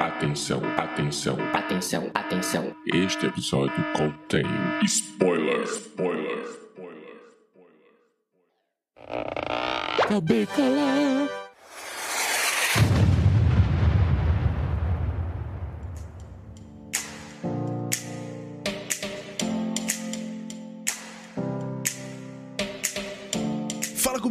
Atenção, atenção, Atenção, atenção. este episódio contém spoiler, spoiler, spoiler, spoiler. Acabei calar.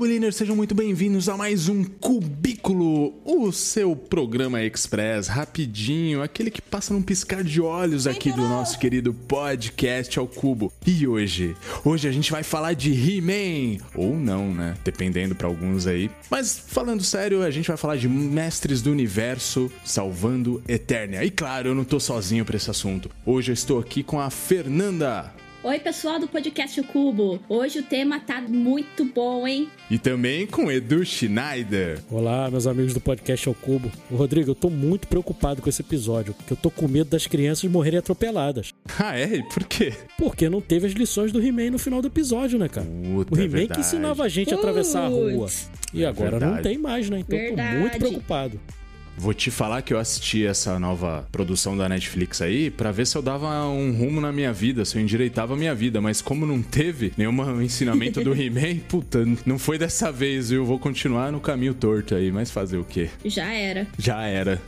Cubiliners, sejam muito bem-vindos a mais um Cubículo, o seu programa express, rapidinho, aquele que passa num piscar de olhos aqui do nosso querido podcast ao cubo. E hoje, hoje a gente vai falar de He-Man, ou não, né? Dependendo pra alguns aí. Mas falando sério, a gente vai falar de Mestres do Universo salvando Eternia. E claro, eu não tô sozinho pra esse assunto. Hoje eu estou aqui com a Fernanda. Oi, pessoal do podcast O Cubo. Hoje o tema tá muito bom, hein? E também com Edu Schneider. Olá, meus amigos do podcast ao Cubo. Rodrigo, eu tô muito preocupado com esse episódio, porque eu tô com medo das crianças morrerem atropeladas. Ah, é? E por quê? Porque não teve as lições do He-Man no final do episódio, né, cara? Puta, o é He-Man que verdade. ensinava a gente a atravessar a rua. E É agora não verdade. tem mais, né? Então eu tô Verdade. muito preocupado. Vou te falar que eu assisti essa nova produção da Netflix aí pra ver se eu dava um rumo na minha vida, se eu endireitava a minha vida, mas como não teve nenhum ensinamento do He-Man, puta, não foi dessa vez, viu? Eu vou continuar no caminho torto aí, mas fazer o quê? Já era. Já era.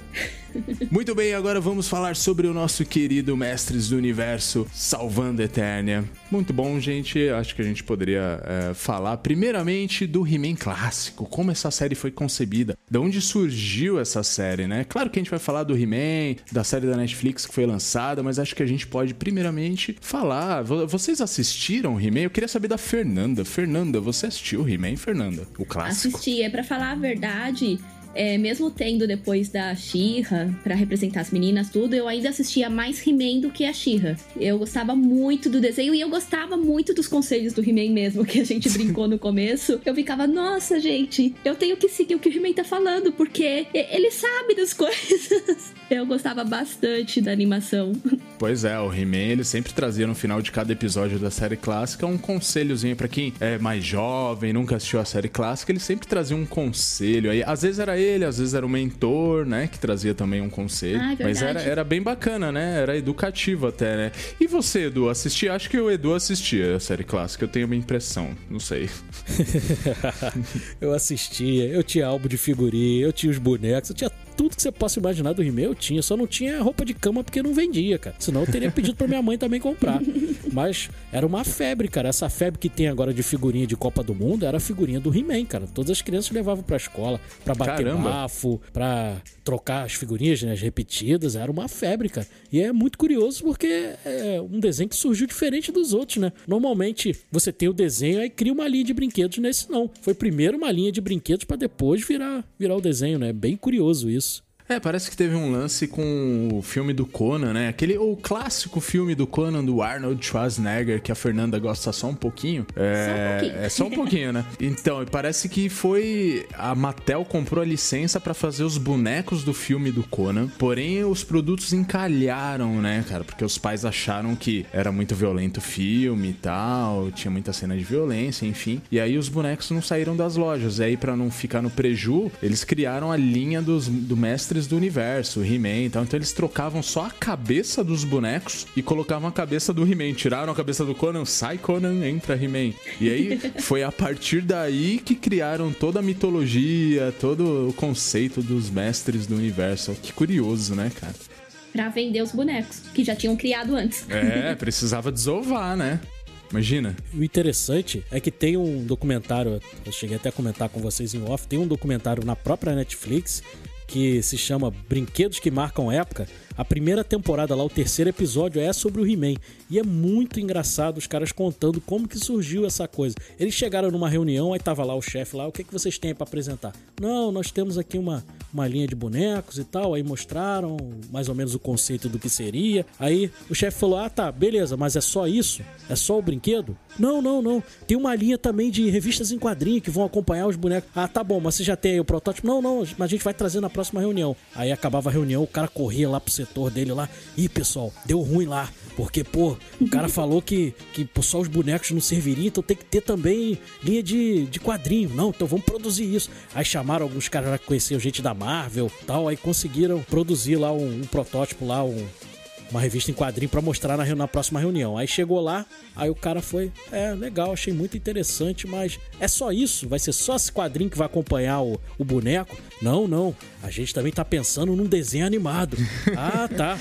Muito bem, agora vamos falar sobre o nosso querido Mestres do Universo salvando Eternia. Muito bom, gente. Acho que a gente poderia é, falar primeiramente do He-Man clássico, como essa série foi concebida, de onde surgiu essa série, né? Claro que a gente vai falar do He-Man, da série da Netflix que foi lançada, mas acho que a gente pode primeiramente falar. Vo- Vocês assistiram o He-Man? Eu queria saber da Fernanda. Fernanda, você assistiu o He-Man, Fernanda? O clássico? Assisti. É pra falar a verdade. É, mesmo tendo depois da She-Ra pra representar as meninas, tudo, eu ainda assistia mais He-Man do que a She-Ra. Eu gostava muito do desenho e eu gostava muito dos conselhos do He-Man mesmo, que a gente brincou no começo. Eu ficava, nossa, gente, eu tenho que seguir o que o He-Man tá falando, porque ele sabe das coisas. Eu gostava bastante da animação. Pois é, o He-Man ele sempre trazia no final de cada episódio da série clássica um conselhozinho pra quem é mais jovem, nunca assistiu a série clássica, ele sempre trazia um conselho aí. Às vezes era ele, às vezes era o mentor, né, que trazia também um conselho. Ah, é Mas era, era bem bacana, né? Era educativo até, né? E você, Edu, assistia? Acho que o Edu assistia a série clássica, eu tenho uma impressão, não sei. eu assistia, eu tinha álbum de figurinha, eu tinha os bonecos, eu tinha tudo que você possa imaginar do He-Man, eu tinha. Só não tinha roupa de cama porque não vendia, cara. Senão eu teria pedido pra minha mãe também comprar. Mas era uma febre, cara. Essa febre que tem agora de figurinha de Copa do Mundo era a figurinha do He-Man, cara. Todas as crianças levavam pra escola pra bater Caramba. bafo, pra trocar as figurinhas, né, as repetidas. Era uma febre, cara. E é muito curioso porque é um desenho que surgiu diferente dos outros, né? Normalmente você tem o desenho e cria uma linha de brinquedos nesse não. Foi primeiro uma linha de brinquedos pra depois virar, virar o desenho, né? Bem curioso isso. É, parece que teve um lance com o filme do Conan, né? Aquele, o clássico filme do Conan do Arnold Schwarzenegger, que a Fernanda gosta só um pouquinho. É, pouquinho. é só um pouquinho, né? Então, parece que foi. A Mattel comprou a licença pra fazer os bonecos do filme do Conan. Porém, os produtos encalharam, né, cara? Porque os pais acharam que era muito violento o filme e tal, tinha muita cena de violência, enfim. E aí os bonecos não saíram das lojas. E aí, pra não ficar no preju, eles criaram a linha dos do Mestres do Universo, He-Man e tal. Então eles trocavam só a cabeça dos bonecos e colocavam a cabeça do He-Man. Tiraram a cabeça do Conan, sai Conan, entra He-Man. E aí foi a partir daí que criaram toda a mitologia, todo o conceito dos Mestres do Universo. Que curioso, né, cara? Pra vender os bonecos, que já tinham criado antes. É, precisava desovar, né? Imagina. O interessante é que tem um documentário, eu cheguei até a comentar com vocês em off, tem um documentário na própria Netflix que se chama Brinquedos que Marcam Época. A primeira temporada lá, o terceiro episódio, é sobre o He-Man. E é muito engraçado os caras contando como que surgiu essa coisa. Eles chegaram numa reunião, aí tava lá o chefe lá, o que, que vocês têm para apresentar? Não, nós temos aqui uma, uma linha de bonecos e tal. Aí mostraram mais ou menos o conceito do que seria. Aí o chefe falou: Ah, tá, beleza, mas é só isso? É só o brinquedo? Não, não, não. Tem uma linha também de revistas em quadrinho que vão acompanhar os bonecos. Ah, tá bom, mas você já tem aí o protótipo? Não, não, mas a gente vai trazer na próxima reunião. Aí acabava a reunião, o cara corria lá pro setor dele lá. Ih, pessoal, deu ruim lá. Porque, pô, o cara falou que, que pô, só os bonecos não serviriam, então tem que ter também linha de, de quadrinho. Não, então vamos produzir isso. Aí chamaram alguns caras que conheciam gente da Marvel tal. Aí conseguiram produzir lá um, um protótipo lá, um, uma revista em quadrinho para mostrar na, na, próxima reunião. Aí chegou lá, aí o cara foi, é, legal, achei muito interessante, mas é só isso? Vai ser só esse quadrinho que vai acompanhar o, o boneco? Não, não. A gente também tá pensando num desenho animado. ah, tá.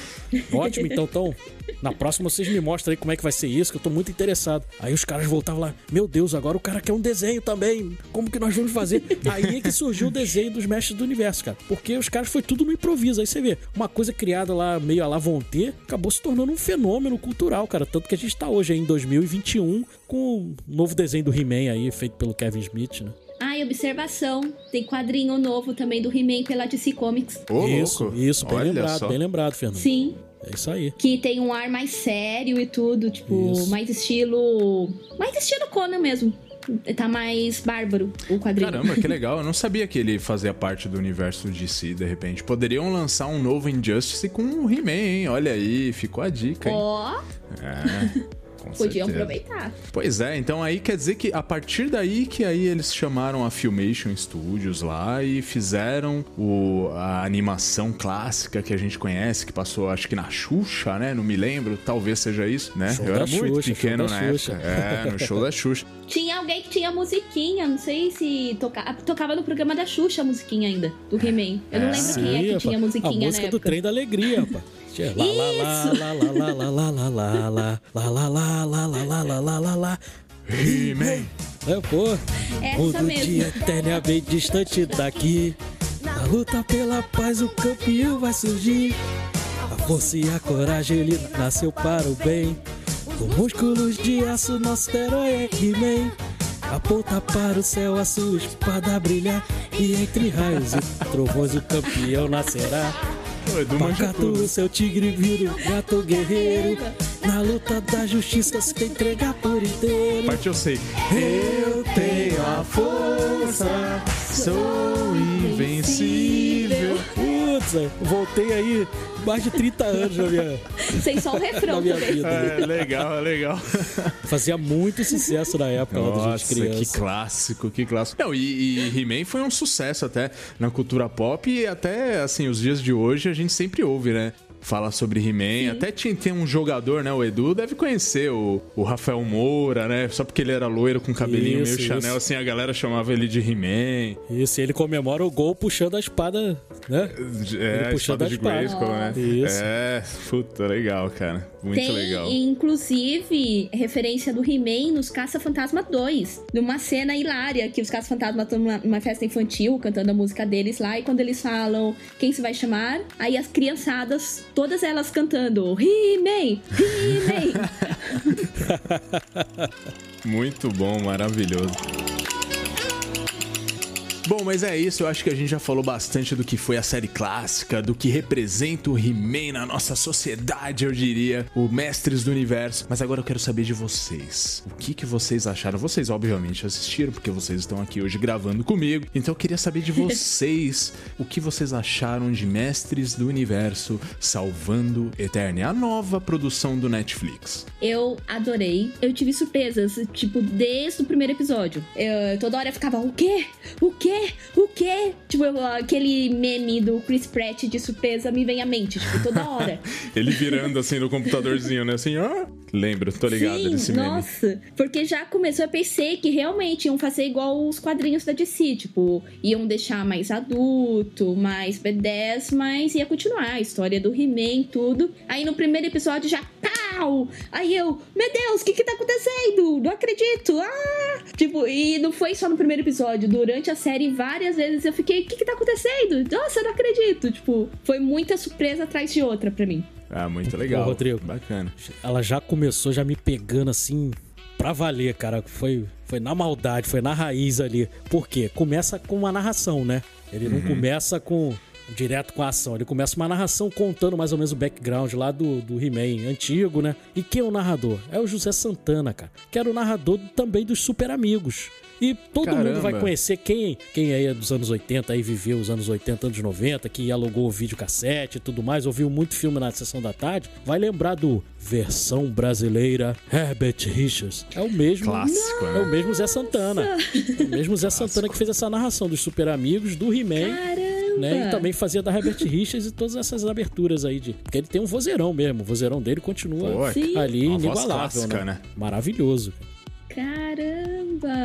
Ótimo, então, então, na próxima vocês me mostram aí como é que vai ser isso, que eu tô muito interessado. Aí os caras voltavam lá, meu Deus, agora o cara quer um desenho também. Como que nós vamos fazer? Aí é que surgiu o desenho dos mestres do universo, cara. Porque os caras foi tudo no improviso. Aí você vê, uma coisa criada lá meio a la Vonté, acabou se tornando um fenômeno cultural, cara. Tanto que a gente tá hoje aí, em 2021 com o novo desenho do He-Man aí, feito pelo Kevin Smith, né? Ah, e observação, tem quadrinho novo também do He-Man pela DC Comics. Oh, isso, louco. isso, bem Olha lembrado, só. bem lembrado, Fernando. Sim. É isso aí. Que tem um ar mais sério e tudo, tipo, isso. mais estilo. Mais estilo Conan mesmo. Tá mais bárbaro o quadrinho. Caramba, que legal. Eu não sabia que ele fazia parte do universo DC, de repente. Poderiam lançar um novo Injustice com o He-Man, hein? Olha aí, ficou a dica, hein? Ó. Oh. É. Com Podiam certeza. aproveitar. Pois é, então aí quer dizer que a partir daí que aí eles chamaram a Filmation Studios lá e fizeram o, a animação clássica que a gente conhece, que passou acho que na Xuxa, né? Não me lembro, talvez seja isso, né? Show Eu era muito Xuxa, pequeno na época. É, no show da Xuxa. Tinha alguém que tinha musiquinha, não sei se toca... tocava no programa da Xuxa a musiquinha ainda, do He-Man. Eu não lembro Sim, quem é que tinha musiquinha a música do Trem da Alegria, rapaz. Lá, lá, lá, lá, lá, lá, lá, lá, lá, lá, lá, lá, lá, lá, lá, lá, lá, lá, lá, lá. He-Man. É, pô. Essa mesmo. dia eternamente distante daqui. Na luta pela paz o campeão vai surgir. A força e a coragem ele nasceu para o bem. Com músculos de aço nosso herói é He-Man. Aponta para o céu a sua espada brilhar. E entre raios e trovões o campeão nascerá. Pacato, o seu tigre vira o gato guerreiro. Na luta da justiça se entregar por inteiro. Parte eu sei. Eu tenho a força, sou invencível. Putz, voltei aí mais de 30 anos na minha. Sem só o refrão minha vida. É, legal, é legal. Fazia muito sucesso na época Nossa, lá da gente criança. Que clássico, que clássico. Não, e, e He-Man foi um sucesso até na cultura pop e até assim, os dias de hoje a gente sempre ouve, né? Fala sobre He-Man. Até tinha, tem um jogador, né? O Edu deve conhecer o, o Rafael Moura, né? Só porque ele era loiro com cabelinho isso, meio isso. Chanel, assim, a galera chamava ele de He-Man. Isso, e ele comemora o gol puxando a espada, né? É, ele puxando a espada, de Grayskull, né? Isso. É, puta, legal, cara. Muito tem, legal. inclusive, referência do He-Man nos Caça-Fantasma 2. Numa cena hilária que os Caça-Fantasma estão numa, numa festa infantil, cantando a música deles lá, e quando eles falam quem se vai chamar, aí as criançadas todas elas cantando He-Man, He-Man. Muito bom, maravilhoso. Bom, mas é isso. Eu acho que a gente já falou bastante do que foi a série clássica, do que representa o He-Man na nossa sociedade, eu diria, o Mestres do Universo. Mas agora eu quero saber de vocês. O que, que vocês acharam? Vocês, obviamente, assistiram, porque vocês estão aqui hoje gravando comigo. Então eu queria saber de vocês o que vocês acharam de Mestres do Universo Salvando Eterna, a nova produção do Netflix. Eu adorei. Eu tive surpresas, tipo, desde o primeiro episódio. Eu, toda hora eu ficava, o quê? O quê? O quê? Tipo, aquele meme do Chris Pratt de surpresa me vem à mente, tipo, toda hora. Ele virando assim no computadorzinho, né? Assim, ah, lembro, tô ligado Sim, desse meme. Nossa, porque já começou, eu pensei que realmente iam fazer igual os quadrinhos da DC, tipo, iam deixar mais adulto, mais B10, mas ia continuar a história do He-Man tudo. Aí no primeiro episódio já pau! Aí eu, meu Deus, o que que tá acontecendo? Não acredito! Ah! Tipo, e não foi só no primeiro episódio, durante a série série várias vezes eu fiquei, o que que tá acontecendo? Nossa, eu não acredito. Tipo, foi muita surpresa atrás de outra pra mim. Ah, muito legal. Pô, Rodrigo. Bacana. Ela já começou já me pegando assim pra valer, cara. Foi, foi na maldade, foi na raiz ali. Por quê? Começa com uma narração, né? Ele não uhum. começa com direto com a ação. Ele começa uma narração contando mais ou menos o background lá do, do He-Man antigo, né? E quem é o narrador? É o José Santana, cara. Que era o narrador também dos Super Amigos. E todo Caramba. mundo vai conhecer quem, quem aí é dos anos 80, aí viveu os anos 80, anos 90, que alugou o videocassete e tudo mais, ouviu muito filme na sessão da tarde, vai lembrar do versão brasileira Herbert Richards. É o mesmo. Clássico, né? É o mesmo Zé Santana. É o mesmo Zé. Santana que fez essa narração dos Super Amigos, do He-Man Né? E também fazia da Herbert Richards e todas essas aberturas aí de. Porque ele tem um vozeirão mesmo. O vozeirão dele continua Pô, Sim. ali inigualável. clássica, né? né? Maravilhoso. Caramba,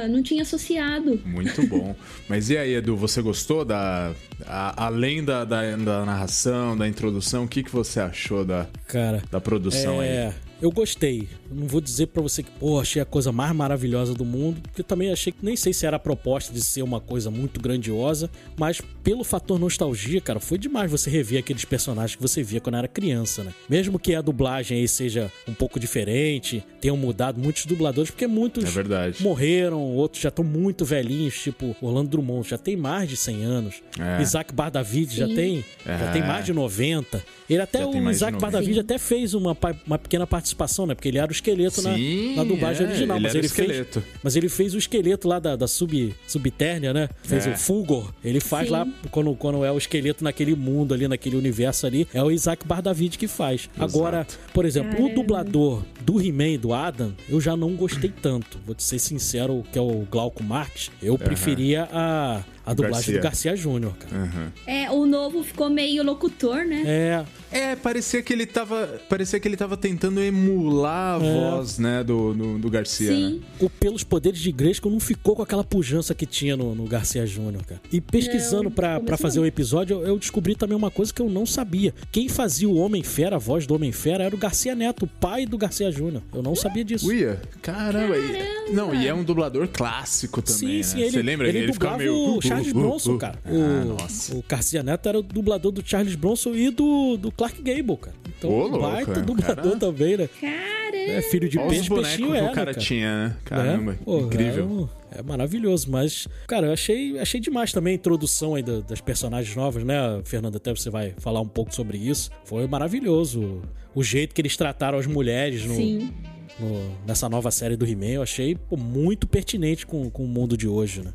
não tinha associado. Muito bom. Mas e aí, Edu, você gostou da. a- além da, da, da narração, da introdução, o que, que você achou da, Cara. da produção aí? É, eu gostei. Não vou dizer pra você que, pô, achei a coisa mais maravilhosa do mundo, porque também achei que nem sei se era a proposta de ser uma coisa muito grandiosa, mas pelo fator nostalgia, cara, foi demais você rever aqueles personagens que você via quando era criança, né? Mesmo que a dublagem aí seja um pouco diferente, tenham mudado muitos dubladores, porque muitos É verdade. morreram, outros já estão muito velhinhos, tipo Orlando Drummond, já tem mais de 100 anos. É. Isaac Bardavid já tem, já É. tem mais de 90. Ele até Já o Isaac 90. Bardavid até fez uma, uma pequena participação, né? Porque ele era o esqueleto na, Sim, na dublagem é, original. ele mas era ele o esqueleto. fez. Mas ele fez o esqueleto lá da, da sub, subtérnea, né? Fez É. o Fulgor. Ele faz Sim. lá, quando, quando é o esqueleto naquele mundo ali, naquele universo ali, é o Isaac Bardavid que faz. Agora, por exemplo, o Caramba. dublador do He-Man, do Adam, eu já não gostei tanto. Vou te ser sincero, que é o Glauco Marques. Eu preferia a, a dublagem Garcia. do Garcia Júnior, cara. Aham. É, o novo ficou meio locutor, né? É, É, parecia que ele tava. Parecia que ele tava tentando emular a É. voz, né, do, do, do Garcia. Sim. Né? o Pelos Poderes de Grayskull não ficou com aquela pujança que tinha no, no Garcia Júnior, cara. E pesquisando mesmo fazer o episódio, eu, eu descobri também uma coisa que eu não sabia. Quem fazia o Homem-Fera, a voz do Homem-Fera, era o Garcia Neto, o pai do Garcia Júnior. Eu não sabia disso. Uia, caramba. E- Não, e é um dublador clássico também, Sim, sim, né? ele, Você lembra? ele, ficava dublava meio... Charles uh, uh, Bronson, uh. cara. Ah, o, nossa. o Garcia Neto era o dublador do Charles Bronson e do, do Clark Gable, cara. Então, Ô, louco, baita é, dublador cara- também, né? Caramba. É filho de Olha peixe, peixinho que é, o né, cara tinha, né? Caramba, né? Pô, incrível. É, é maravilhoso, mas, cara, eu achei, achei demais também a introdução aí da- das personagens novas, né? Fernanda, até você vai falar um pouco sobre isso. Foi maravilhoso. O jeito que eles trataram as mulheres no, Sim. no- nessa nova série do He-Man, eu achei pô, muito pertinente com, com o mundo de hoje, né?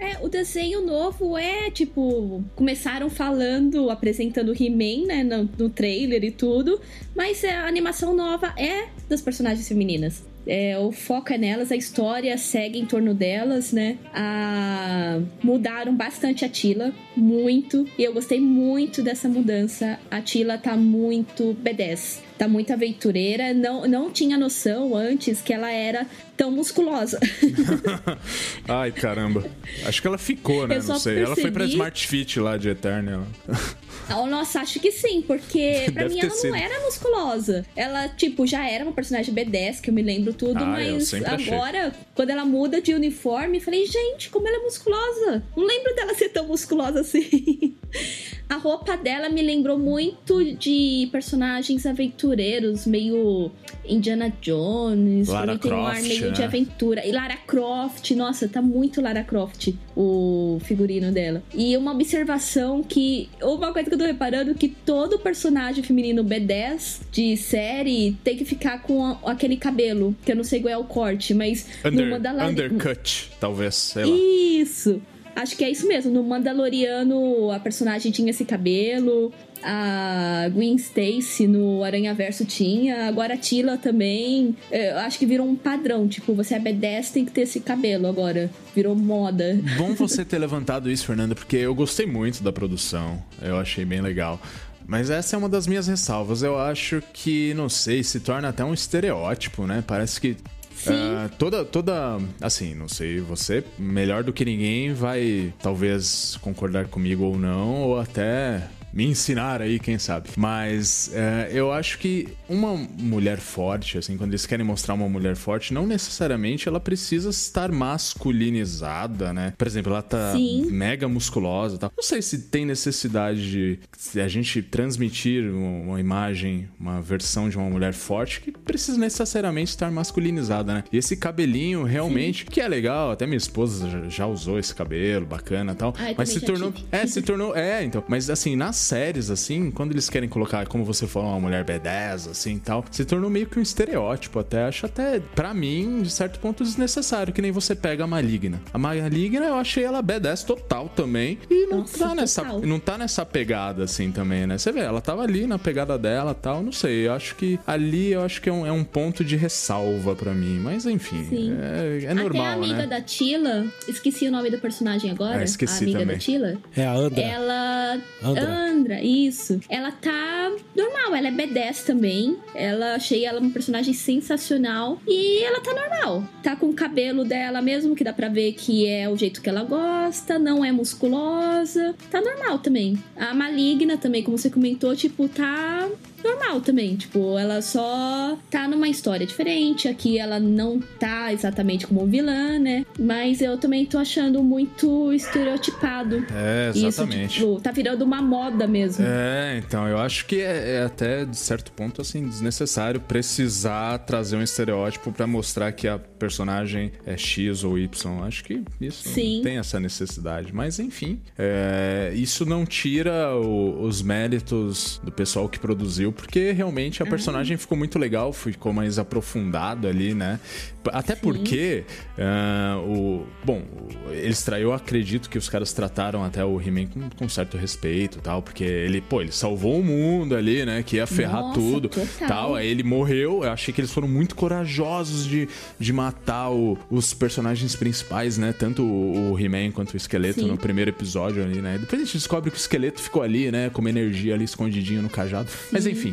É, o desenho novo é, tipo, começaram falando, apresentando He-Man, né, no, no trailer e tudo, mas é, a animação nova é das personagens femininas. É, o foco é nelas, a história segue em torno delas, né? A... Mudaram bastante a Tila, muito. E eu gostei muito dessa mudança. A Tila tá muito B10. Tá muito aventureira. Não, não tinha noção antes que ela era tão musculosa. Ai, caramba. Acho que ela ficou, né? Eu Não sei. Ela foi pra percebi- Smart Fit lá de Eterna. Oh, nossa, acho que sim, porque pra Deve mim ela sido. não era musculosa. Ela, tipo, já era uma personagem B10, que eu me lembro tudo, Ah, mas sempre achei. agora, quando ela muda de uniforme, falei, gente, como ela é musculosa. Não lembro dela ser tão musculosa assim. A roupa dela me lembrou muito de personagens aventureiros, meio Indiana Jones. Lara tem um ar Croft, meio de né? aventura. E Lara Croft, nossa, tá muito Lara Croft o figurino dela. E uma observação que. Uma coisa que eu tô reparando que todo personagem feminino B10 de série tem que ficar com a- aquele cabelo. Que eu não sei qual é o corte, mas no Under, Mandalorian. undercut, talvez, sei lá. Isso! Acho que é isso mesmo. No Mandaloriano, a personagem tinha esse cabelo. A Gwen Stacy no Aranha Verso tinha. Agora a Tila também. É, Eu acho que virou um padrão. Tipo, você é B10, tem que ter esse cabelo agora. Virou moda. Bom você ter levantado isso, Fernanda, porque eu gostei muito da produção. Eu achei bem legal. Mas essa é uma das minhas ressalvas. Eu acho que, não sei, se torna até um estereótipo, né? Parece que. Ah, toda, toda. Assim, não sei, você, melhor do que ninguém, vai talvez concordar comigo ou não, ou até me ensinar aí, quem sabe. Mas é, eu acho que uma mulher forte, assim, quando eles querem mostrar uma mulher forte, não necessariamente ela precisa estar masculinizada, né? Por exemplo, ela tá Sim. mega musculosa e tal. Não sei se tem necessidade de a gente transmitir uma imagem, uma versão de uma mulher forte que precisa necessariamente estar masculinizada, né? E esse cabelinho realmente, que é legal, até minha esposa já, usou esse cabelo, bacana e tal. Eu mas se tornou. tive. É, se tornou. É, então. Mas assim, na séries, assim, quando eles querem colocar, como você falou, uma mulher B10, assim e tal, se tornou meio que um estereótipo até. Acho até, pra mim, de certo ponto, desnecessário, que nem você pega a Maligna. A Maligna, eu achei ela B10 total também. E não, Nossa, tá, nessa, não tá nessa pegada, assim, também, né? Você vê, ela tava ali na pegada dela tal, não sei. Eu acho que ali, eu acho que é um, é um ponto de ressalva pra mim. Mas, enfim, Sim. é, é normal, Até a amiga né? da Tila, esqueci o nome do personagem agora. Ah, esqueci a amiga também. da Tila. É a Andra. Ela. Andra. Andra. Isso. Ela tá normal, ela é B10 também. Ela achei ela um personagem sensacional. E ela tá normal. Tá com o cabelo dela mesmo, que dá pra ver que é o jeito que ela gosta, não é musculosa. Tá normal também. A maligna também, como você comentou, tipo, tá normal também. Tipo, ela só tá numa história diferente. Aqui ela não tá exatamente como vilã, né? Mas eu também tô achando muito estereotipado. É, exatamente. Isso, tipo, tá virando uma moda mesmo. É, então, eu acho que é, é até, de certo ponto, assim, desnecessário precisar trazer um estereótipo pra mostrar que a personagem é X ou Y. Acho que isso Sim. não tem essa necessidade. Mas, enfim, é, isso não tira o- os méritos do pessoal que produziu, porque realmente a personagem ficou muito legal, ficou mais aprofundado ali, né? Até porque ah, o. Bom, eles eu acredito que os caras trataram até o He-Man com, com certo respeito tal, porque ele, pô, ele salvou o mundo ali, né? Que ia ferrar Nossa, tudo. Tal. Aí ele morreu. Eu achei que eles foram muito corajosos de, de matar o- os personagens principais, né? Tanto o, o He-Man quanto o esqueleto Sim. no primeiro episódio ali, né? Depois a gente descobre que o esqueleto ficou ali, né? Com uma energia ali escondidinho no cajado. Mas enfim.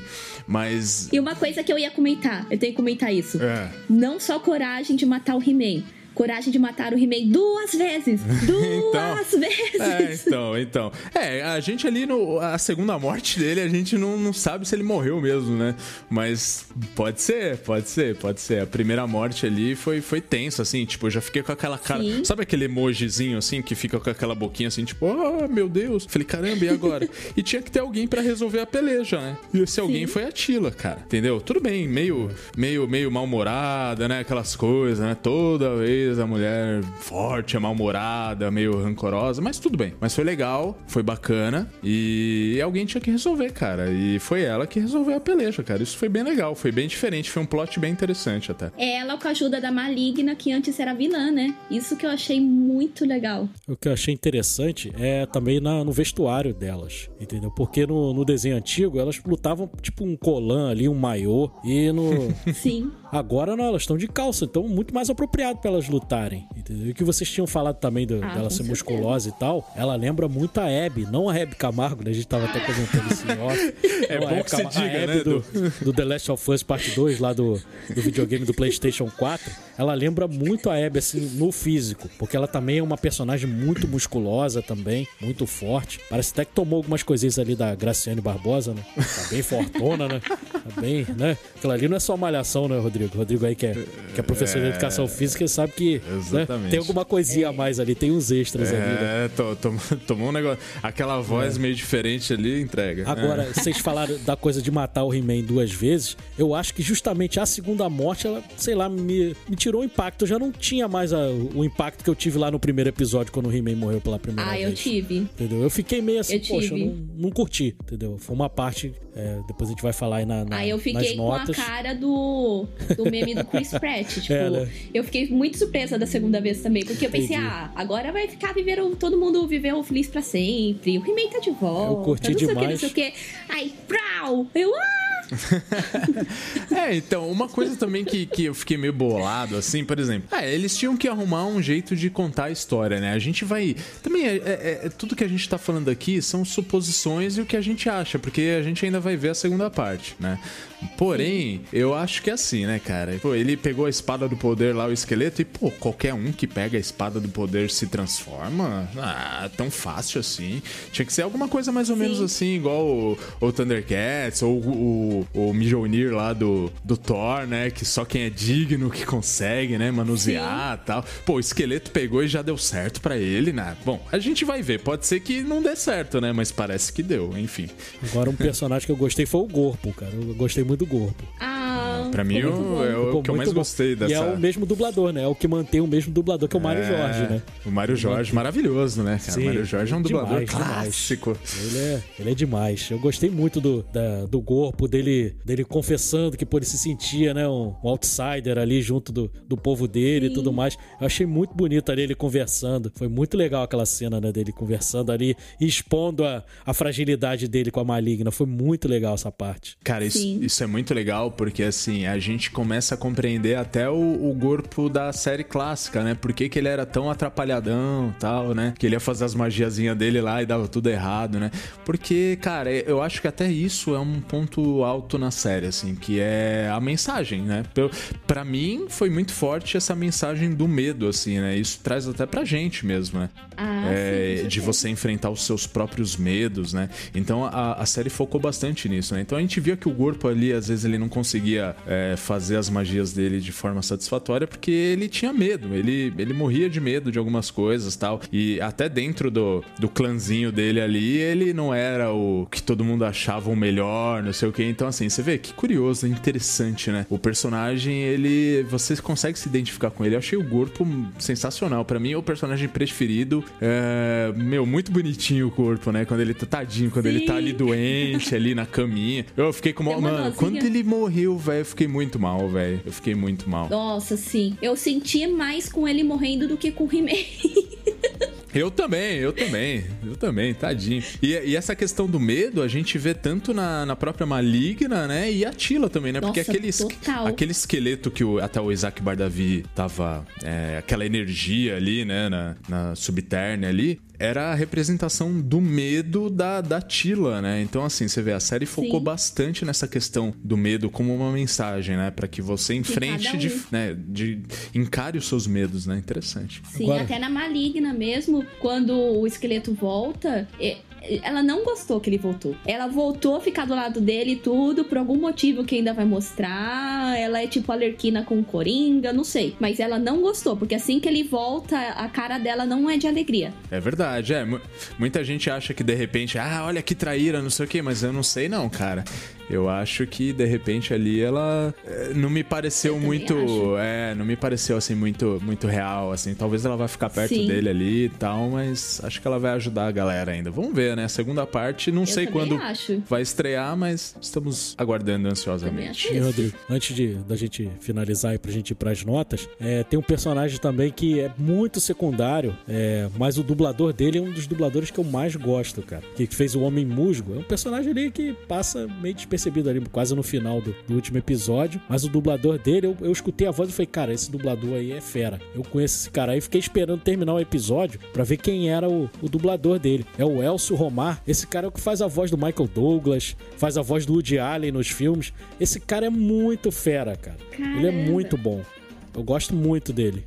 Mas. E uma coisa que eu ia comentar, eu tenho que comentar isso. É. Não só coragem de matar o He-Man, coragem de matar o He-Man duas vezes. Duas vezes. É, então, então. É, a gente ali no. A segunda morte dele, a gente não, não sabe se ele morreu mesmo, né? Mas pode ser, pode ser, pode ser. A primeira morte ali foi, foi tensa, assim, tipo, eu já fiquei com aquela cara. Sim. Sabe aquele emojizinho assim que fica com aquela boquinha assim, tipo, oh meu Deus. Falei, caramba, e agora? e tinha que ter alguém pra resolver a peleja, né? E esse alguém foi a Tila, cara. Entendeu? Tudo bem, meio, meio, meio mal-humorada, né? Aquelas coisas, né? Toda vez a mulher forte, mal-humorada, meio rancorosa, mas tudo bem. Mas foi legal, foi bacana e alguém tinha que resolver, cara. E foi ela que resolveu a peleja, cara. Isso foi bem legal, foi bem diferente, foi um plot bem interessante até. É ela com a ajuda da Maligna, que antes era vilã, né? Isso que eu achei muito legal. O que eu achei interessante é também na- no vestuário delas, entendeu? Porque no, no desenho antigo elas lutavam tipo um colã ali, um maiô, e no. Sim. Agora não, elas estão de calça, então muito mais apropriado pra elas lutarem, entendeu? E o que vocês tinham falado também do- Ah, dela ser certeza. musculosa e tal, ela lembra muito a Abby, não a Abby Camargo, né? A gente tava até comentando isso em off. É bom Abby que a diga, Abby né, Do, do The Last of Us Parte 2, lá do, do videogame do PlayStation 4, ela lembra muito a Abby, assim, no físico, porque ela também é uma personagem muito musculosa também, muito forte. Parece até que tomou algumas coisinhas ali da Graciane Barbosa, né? Tá bem fortona, né? Tá bem, né? Aquilo ali não é só malhação, né, Rodrigo? Rodrigo aí que é, que é professor de educação física sabe que né, Exatamente. tem alguma coisinha a mais ali, tem uns extras ali, né? É, to- to- tomou um negócio. Aquela voz meio diferente ali, entrega. Agora, É. vocês falaram da coisa de matar o He-Man duas vezes. Eu acho que justamente a segunda morte, ela, sei lá, me, me tirou o impacto. Eu já não tinha mais a- o impacto que eu tive lá no primeiro episódio, quando o He-Man morreu pela primeira Ah, vez. eu tive. Entendeu? Eu fiquei meio assim, Eu poxa, eu não, não curti, entendeu? Foi uma parte, é, depois a gente vai falar aí na, na, Aí eu fiquei com a cara do, do meme do Chris Pratt. Tipo, É, né? eu fiquei muito surpresa da segunda vez também. Porque eu pensei, Entendi. ah, agora vai ficar vivendo. Todo mundo viveu feliz pra sempre. O He-Man tá de volta. Eu curti não sei o que, não demais. sei o que. Aí, prau! Eu, ah! É, então, uma coisa também que, que eu fiquei meio bolado, assim, por exemplo. É, eles tinham que arrumar um jeito de contar a história, né? A gente vai. Também, é, é- é- tudo que a gente tá falando aqui são suposições e o que a gente acha, porque a gente ainda vai ver a segunda parte, né? Porém, eu acho que é assim, né, cara? Pô, ele pegou a espada do poder lá, o esqueleto, e, pô, qualquer um que pega a espada do poder se transforma? Ah, tão fácil assim. Tinha que ser alguma coisa mais ou menos Sim. assim, igual o, o Thundercats ou o, o, o Mjolnir lá do, do Thor, né? Que só quem é digno que consegue, né? Manusear e tal. Pô, o esqueleto pegou e já deu certo pra ele, né? Bom, a gente vai ver. Pode ser que não dê certo, né? Mas parece que deu, enfim. Agora, um personagem que eu gostei foi o Gorpo, cara. Eu gostei muito do Gorpo. Ah, Pra mim, o- é o que eu mais bom. gostei dessa. E é o mesmo dublador, né? É o que mantém o mesmo dublador que é o Mário É, Jorge, né? O Mário Jorge, maravilhoso, né, cara? Sim, o Mário Jorge é um dublador demais, demais. clássico. Ele é, ele é demais. Eu gostei muito do, da- do corpo dele, dele confessando que pô, ele se sentia, né, um, um outsider ali junto do, do povo dele e Sim. tudo mais. Eu achei muito bonito ali ele conversando. Foi muito legal aquela cena, né, dele conversando ali e expondo a, a fragilidade dele com a maligna. Foi muito legal essa parte. Cara, isso, isso é muito legal porque, assim, a gente começa a compreender até o, o corpo da série clássica, né? Por que, que ele era tão atrapalhadão tal, né? Que ele ia fazer as magiazinhas dele lá e dava tudo errado, né? Porque, cara, eu acho que até isso é um ponto alto na série, assim, que é a mensagem, né? Pra- mim, foi muito forte essa mensagem do medo, assim, né? Isso traz até pra gente mesmo, né? Ah, É, sim, de você enfrentar os seus próprios medos, né? Então a, a série focou bastante nisso, né? Então a gente via que o corpo ali, às vezes, ele não conseguia é, fazer as magias dele de forma satisfatória porque ele tinha medo, ele, ele morria de medo de algumas coisas tal. E até dentro do, do clãzinho dele ali, ele não era o que todo mundo achava o melhor, não sei o que. Então, assim, você vê que curioso, interessante, né? O personagem, ele. Você consegue se identificar com ele. Eu achei o corpo sensacional. Pra mim, é o personagem preferido. É, meu, muito bonitinho o corpo, né? Quando ele tá tadinho, quando ele tá Sim. ali doente, ali na caminha. Eu fiquei com. Uma Mano, quando ele morreu, velho, eu fiquei muito mal, velho. Eu fiquei muito mal. Nossa, sim. Eu senti mais com ele morrendo do que com o He-Man. Eu também, eu também, eu também, tadinho. E, e essa questão do medo a gente vê tanto na, na própria Maligna, né? E a Tila também, né? Porque Nossa, aquele, es- total. aquele esqueleto que o- até o Isaac Bardavi tava. é, aquela energia ali, né? Na, na subterrânea ali. Era a representação do medo da, da Tila, né? Então, assim, você vê, a série focou Sim. bastante nessa questão do medo como uma mensagem, né? Pra que você enfrente, cada de, um. né? De, encare os seus medos, né? Interessante. Sim, Agora- até na Maligna mesmo, quando o esqueleto volta, é- ela não gostou que ele voltou. Ela voltou a ficar do lado dele tudo, por algum motivo que ainda vai mostrar. Ela é tipo alerquina com coringa, não sei. Mas ela não gostou, porque assim que ele volta, a cara dela não é de alegria. É verdade, é. Mu- Muita gente acha que de repente, ah, olha que traíra, não sei o quê, mas eu não sei não, cara. Eu acho que de repente ali ela eh, não me pareceu muito, acho. é, não me pareceu assim muito muito real, assim. Talvez ela vai ficar perto Sim. dele ali e tal, mas acho que ela vai ajudar a galera ainda. Vamos ver, né? A segunda parte, não Eu sei quando acho. vai estrear, mas estamos aguardando ansiosamente. E. Rodrigo, antes de, da gente finalizar e pra gente ir pras notas, é, tem um personagem também que é muito secundário, é, mas o dublador dele é um dos dubladores que eu mais gosto, cara. Que fez o Homem Musgo. É um personagem ali que passa meio despercebido ali, quase no final do, do último episódio. Mas o dublador dele, eu, eu escutei a voz e falei, cara, esse dublador aí é fera. Eu conheço esse cara aí, fiquei esperando terminar o episódio pra ver quem era o, o dublador dele. É o Elcio Romar. Esse cara é o que faz a voz do Michael Douglas, faz a voz do Woody Allen nos filmes. Esse cara é muito fera, cara. Ele é Caramba. muito bom. Eu gosto muito dele.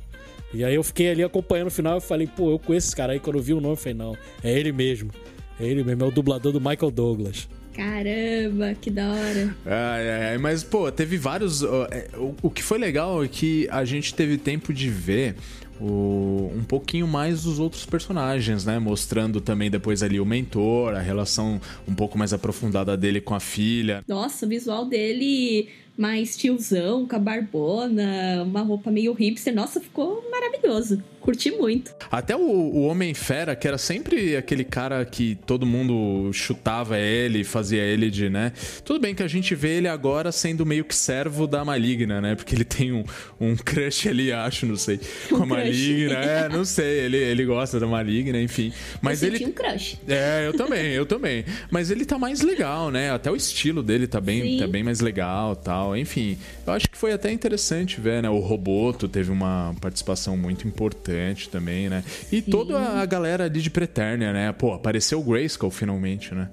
E aí eu fiquei ali acompanhando o final e falei, pô, eu conheço esse cara aí. Quando eu vi o nome, eu falei, não, é ele mesmo. É ele mesmo, é o dublador do Michael Douglas. Caramba, que da hora. Ai, ai, ai, mas, pô, teve vários. é, o, o que foi legal é que a gente teve tempo de ver o- um pouquinho mais dos outros personagens, né? Mostrando também depois ali o mentor, a relação um pouco mais aprofundada dele com a filha. Nossa, o visual dele mais tiozão, com a barbona, uma roupa meio hipster. Nossa, ficou maravilhoso. Curti muito. Até o, o Homem-Fera, que era sempre aquele cara que todo mundo chutava ele, fazia ele de, né? Tudo bem que a gente vê ele agora sendo meio que servo da Maligna, né? Porque ele tem um, um crush ali, acho, não sei, com a Um. Maligna. É, não sei, ele, ele gosta da Maligna, enfim. Mas eu ele... um crush. É, eu também, eu também. Mas ele tá mais legal, né? Até o estilo dele tá bem, Sim. tá bem mais legal tal. Enfim, eu acho que foi até interessante ver, né? O Roboto teve uma participação muito importante também, né? E Sim. toda a galera ali de Pretérnia, né? Pô, apareceu o Grayskull finalmente, né?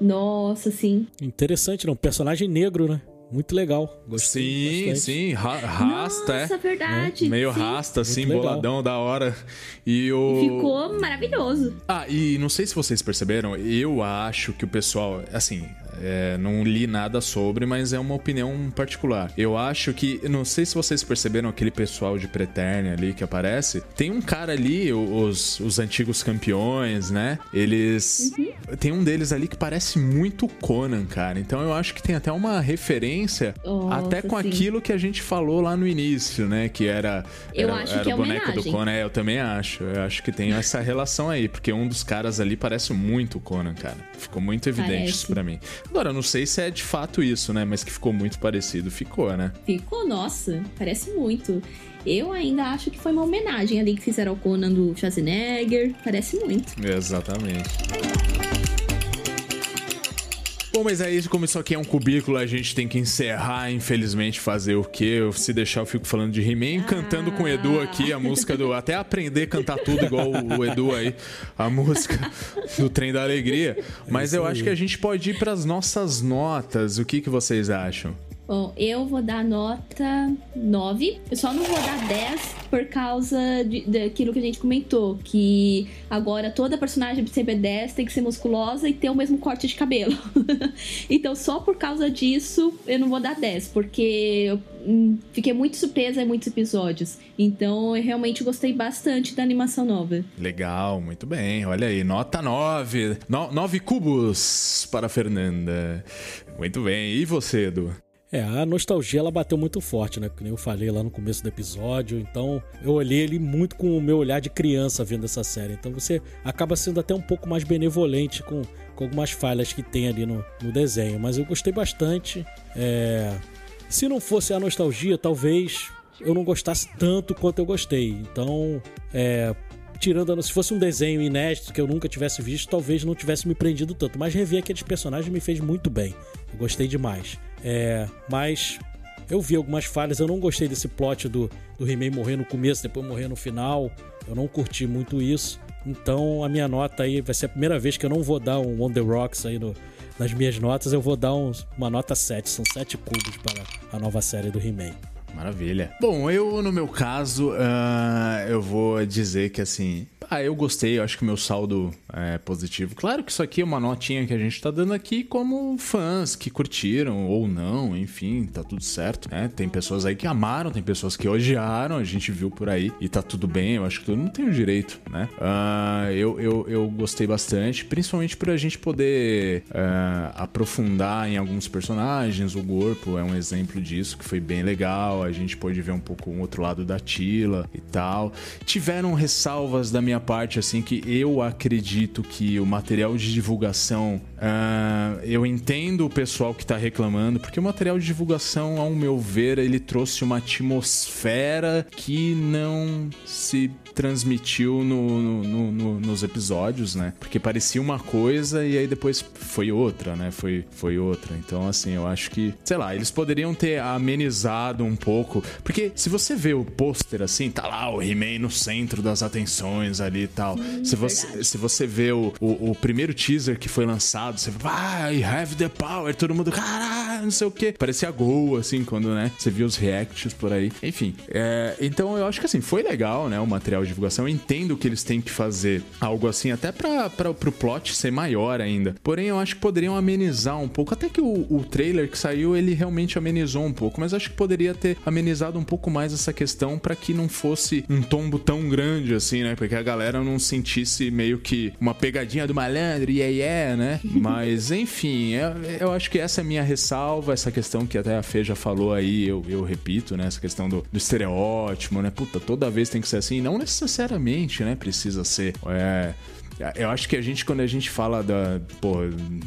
Nossa, sim. Interessante, não? Personagem negro, né? Muito legal. Gostei sim, bastante. sim, ra- rasta, Nossa, é. verdade. Meio sim. rasta, assim, boladão, da hora. E o. Ficou maravilhoso. Ah, e não sei se vocês perceberam, eu acho que o pessoal, assim, É, não li nada sobre, mas é uma opinião particular. Eu acho que, não sei se vocês perceberam aquele pessoal de Preternia ali que aparece. Tem um cara ali, os, os antigos campeões, né? Eles. Uhum. Tem um deles ali que parece muito Conan, cara. Então eu acho que tem até uma referência, Nossa, até com sim. aquilo que a gente falou lá no início, né? Que era. Eu era, acho era que é o boneco homenagem. do Conan. É, eu também acho. Eu acho que tem essa relação aí, porque um dos caras ali parece muito Conan, cara. Ficou muito evidente parece. isso pra mim. Agora, não sei se é de fato isso, né? Mas que ficou muito parecido. Ficou, né? Ficou, nossa. Parece muito. Eu ainda acho que foi uma homenagem ali que fizeram ao Conan do Schwarzenegger. Parece muito. Exatamente. Bom, mas aí, como isso aqui é um cubículo, a gente tem que encerrar, infelizmente, fazer o quê? Eu, se deixar, eu fico falando de He-Man, ah. cantando com o Edu aqui, a música do. Até aprender a cantar tudo igual o Edu aí, a música do Trem da Alegria. Mas é eu aí. acho que a gente pode ir para as nossas notas. O que, que vocês acham? Bom, eu vou dar nota 9. Eu só não vou dar 10 por causa de, daquilo que a gente comentou. Que agora toda personagem pra ser B10 tem que ser musculosa e ter o mesmo corte de cabelo. então, só por causa disso, eu não vou dar 10. Porque eu hum, fiquei muito surpresa em muitos episódios. Então, eu realmente gostei bastante da animação nova. Legal, muito bem. Olha aí, nota 9. No, 9 cubos para a Fernanda. Muito bem. E você, Edu? É, a nostalgia ela bateu muito forte, né? Como eu falei lá no começo do episódio. Então, eu olhei ele muito com o meu olhar de criança vendo essa série. Então, você acaba sendo até um pouco mais benevolente com, com algumas falhas que tem ali no, no desenho. Mas eu gostei bastante. É... Se não fosse a nostalgia, talvez eu não gostasse tanto quanto eu gostei. Então, é, tirando, se fosse um desenho inédito que eu nunca tivesse visto, talvez não tivesse me prendido tanto. Mas rever aqueles personagens me fez muito bem. Eu gostei demais. É, mas eu vi algumas falhas. Eu não gostei desse plot do, do He-Man morrer no começo, depois morrer no final. Eu não curti muito isso. Então a minha nota aí vai ser a primeira vez que eu não vou dar um On The Rocks aí no, nas minhas notas. Eu vou dar um, uma nota 7. São 7 cubos para a nova série do He-Man. Maravilha. Bom, eu, no meu caso, uh, eu vou dizer que assim. Ah, eu gostei, eu acho que o meu saldo é positivo. Claro que isso aqui é uma notinha que a gente tá dando aqui como fãs que curtiram ou não, enfim, tá tudo certo, né? Tem pessoas aí que amaram, tem pessoas que odiaram, a gente viu por aí e tá tudo bem, eu acho que todo mundo tem o direito, né? Uh, eu, eu, eu gostei bastante, principalmente por a gente poder uh, aprofundar em alguns personagens, o Corpo é um exemplo disso, que foi bem legal, a gente pôde ver um pouco o outro lado da Tila e tal. Tiveram ressalvas da minha parte, assim, que eu acredito que o material de divulgação. Uh, eu entendo o pessoal que tá reclamando, porque o material de divulgação, ao meu ver, ele trouxe uma atmosfera que não se transmitiu no, no, no, nos episódios, né? Porque parecia uma coisa e aí depois foi outra, né? Foi, foi outra. Então, assim, eu acho que, sei lá, eles poderiam ter amenizado um pouco. Porque se você vê o pôster assim, tá lá o He-Man no centro das atenções ali e tal. Sim, se, você, se você vê o, o, o, primeiro teaser que foi lançado, você vai, ah, I have the power, todo mundo, caralho, não sei o que. Parecia gol, assim, quando, né? Você viu os reacts por aí. Enfim, é, então eu acho que assim, foi legal, né? O material de divulgação. Eu entendo que eles têm que fazer algo assim, até para pro plot ser maior ainda. Porém, eu acho que poderiam amenizar um pouco. Até que o, o trailer que saiu, ele realmente amenizou um pouco. Mas acho que poderia ter amenizado um pouco mais essa questão para que não fosse um tombo tão grande assim, né? Porque a galera não sentisse meio que uma pegadinha do malandro, e yeah, yeah, né? Mas, enfim, eu, eu acho que essa é a minha ressalva, essa questão que até a Fê já falou aí, eu, eu repito, né? Essa questão do, do estereótipo, né? Puta, toda vez tem que ser assim. Não necessariamente, né? Precisa ser. É, eu acho que a gente, quando a gente fala da. Pô,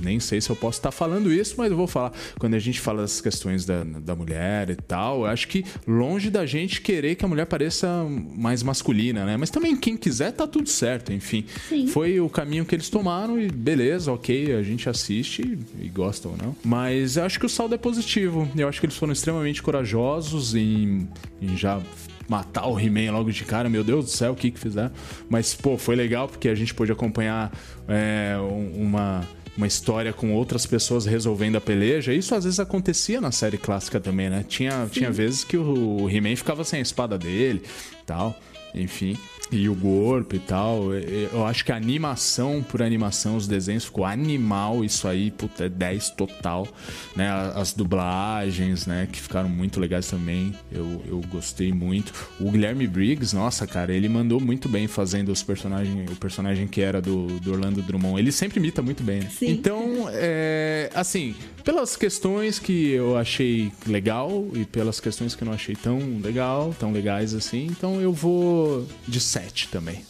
nem sei se eu posso estar falando isso, mas eu vou falar. Quando a gente fala das questões da, da mulher e tal, eu acho que longe da gente querer que a mulher pareça mais masculina, né? Mas também quem quiser tá tudo certo, enfim. Sim. Foi o caminho que eles tomaram e beleza, ok, a gente assiste e gosta ou não. Mas eu acho que o saldo é positivo. Eu acho que eles foram extremamente corajosos em, em já matar o He-Man logo de cara, meu Deus do céu, o que que fizeram. Mas, pô, foi legal porque a gente pôde acompanhar é, uma uma história com outras pessoas resolvendo a peleja. Isso às vezes acontecia na série clássica também, né? Tinha, tinha vezes que o He-Man ficava sem a espada dele tal. Enfim. E o corpo e tal. Eu acho que a animação por animação, os desenhos ficou animal, isso aí, puta, é 10 total, né? As dublagens, né, que ficaram muito legais também. Eu, eu gostei muito. O Guilherme Briggs, nossa, cara, ele mandou muito bem fazendo os personagens, o personagem que era do, do Orlando Drummond. Ele sempre imita muito bem. Né? Sim. Então, é, assim, pelas questões que eu achei legal e pelas questões que eu não achei tão legal, tão legais assim, então eu vou de 7 também.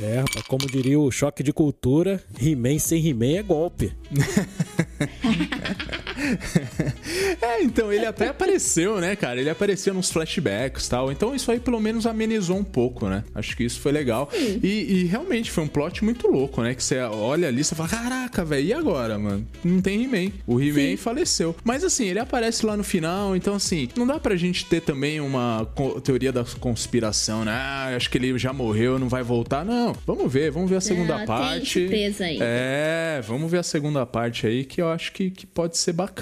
É, rapaz, como diria o choque de cultura, He-Man sem He-Man é golpe. é, então ele até apareceu, né, cara? Ele apareceu nos flashbacks e tal. Então isso aí pelo menos amenizou um pouco, né? Acho que isso foi legal. E, e, realmente foi um plot muito louco, né? Que você olha ali e fala: caraca, velho, e agora, mano? Não tem He-Man. O He-Man faleceu. Mas assim, ele aparece lá no final. Então, assim, não dá pra gente ter também uma teoria da conspiração, né? Ah, acho que ele já morreu, não vai voltar. Não, vamos ver, vamos ver a segunda Ah, parte. Tem surpresa aí. É, vamos ver a segunda parte aí que eu acho que, que pode ser bacana.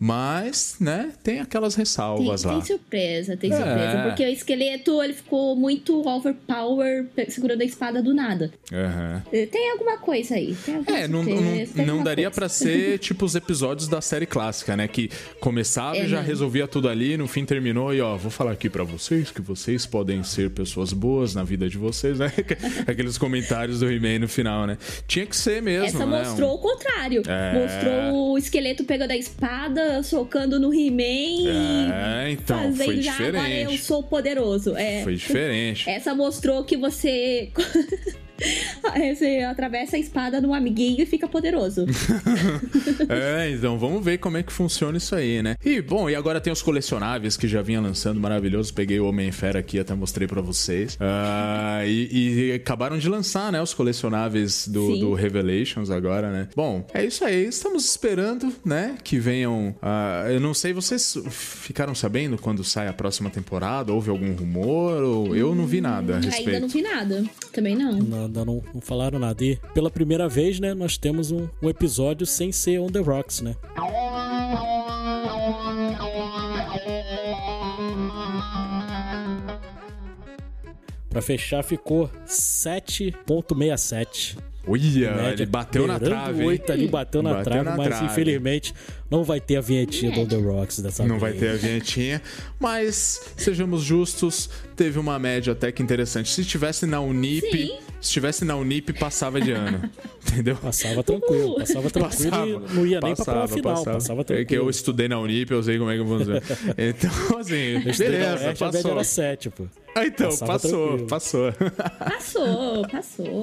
Mas, né, tem aquelas Tem, ressalvas lá. tem surpresa, tem É. surpresa. Porque o esqueleto, ele ficou muito overpower segurando a espada do nada. Eh, Tem alguma coisa aí. Tem É, não, não, tem não daria pra ser tipo os episódios da série clássica, né? Que começava É, e já não. resolvia tudo ali, no fim terminou e ó, vou falar aqui pra vocês que vocês podem ser pessoas boas na vida de vocês, né? Aqueles comentários do He-Man no final, né? Tinha que ser mesmo, Essa né? mostrou o contrário. É. Mostrou o esqueleto pegando a espada, socando no He-Man É, então, fazendo foi já, agora eu diferente. sou poderoso. É, Foi diferente. Essa mostrou que você. você atravessa a espada no amiguinho e fica poderoso. É, então vamos ver como é que funciona isso aí, né? E bom, e agora tem os colecionáveis que já vinha lançando, maravilhoso. Peguei o Homem-Fera aqui, até mostrei pra vocês. Ah, e, e acabaram de lançar, né? Os colecionáveis do, do Revelations agora, né? Bom, é isso aí. Estamos esperando, né? Que venham. ah, eu não sei, vocês ficaram sabendo quando sai a próxima temporada? Houve algum rumor? Ou eu não vi nada a respeito. Ainda não vi nada. Também não. Não- Ainda não, não falaram nada. E pela primeira vez, né, nós temos um, um episódio sem ser On The Rocks, né? Pra fechar, ficou 7.67. Olha, Média, ele bateu na trave. hein? oito ali, bateu na Bateu trave, na mas trave. infelizmente não vai ter a vinhetinha do On The Rocks dessa Não vez. vai ter a vinhetinha, mas sejamos justos, teve uma média até que interessante. Se estivesse na Unip, Sim. Se estivesse na Unip, passava de ano. Entendeu? Passava tranquilo, passava tranquilo e não ia nem pra prova final, passava, É que tranquilo. eu estudei na Unip, eu sei como é que funciona. Então, assim, Eu estudei na beleza, a média passou. era 7, pô. Ah, então, passava passou, tranquilo. passou. Passou, passou.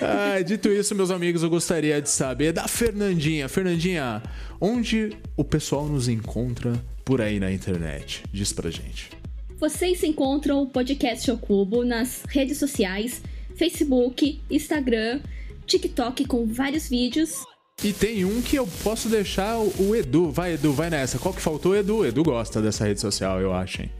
Ah, dito isso, meus amigos, eu gostaria de saber da Fernandinha. Fernandinha, onde o pessoal nos encontra por aí na internet? Diz pra gente. Vocês encontram o podcast Chocubo nas redes sociais, Facebook, Instagram, TikTok com vários vídeos. E tem um que eu posso deixar o, Edu. Vai, Edu, vai nessa. Qual que faltou, Edu? Edu gosta dessa rede social, eu acho, hein?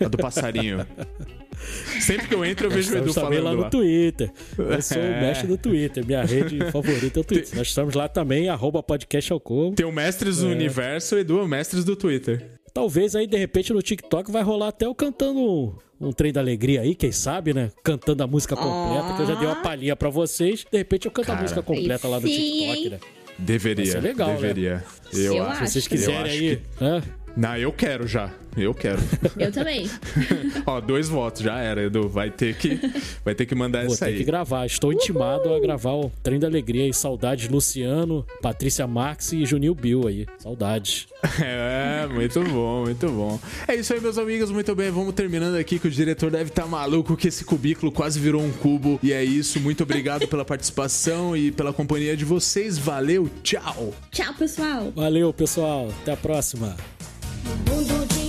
A do passarinho. Sempre que eu entro, eu vejo o Edu falando lá lá. no Twitter. Eu sou É. o mestre do Twitter. Minha rede favorita é o Twitter. Nós estamos lá também, arroba podcast. Tem o Mestres do Universo, o Edu é o Mestres do Twitter. Talvez aí, de repente, no TikTok vai rolar até eu cantando um, um trem da alegria aí, quem sabe, né? Cantando a música completa, que eu já dei uma palhinha pra vocês. De repente eu canto a Cara. música completa lá no Sim, TikTok, hein? né? Deveria. Vai ser legal, né? deveria. Eu, Eu acho. acho. Se vocês Eu quiserem acho aí. né? Não, eu quero já. Eu quero. Eu também. Ó, dois votos, já era, Edu. Vai ter que, vai ter que mandar Vou essa ter aí. que gravar. Estou intimado a gravar o Trem da Alegria e saudades Luciano, Patrícia Marx e Junil Bill aí. Saudades. É, muito bom, muito bom. É isso aí, meus amigos. Muito bem, vamos terminando aqui que o diretor deve estar maluco que esse cubículo quase virou um cubo. E é isso. Muito obrigado pela participação e pela companhia de vocês. Valeu, tchau. Tchau, pessoal! Valeu, pessoal. Até a próxima. 不做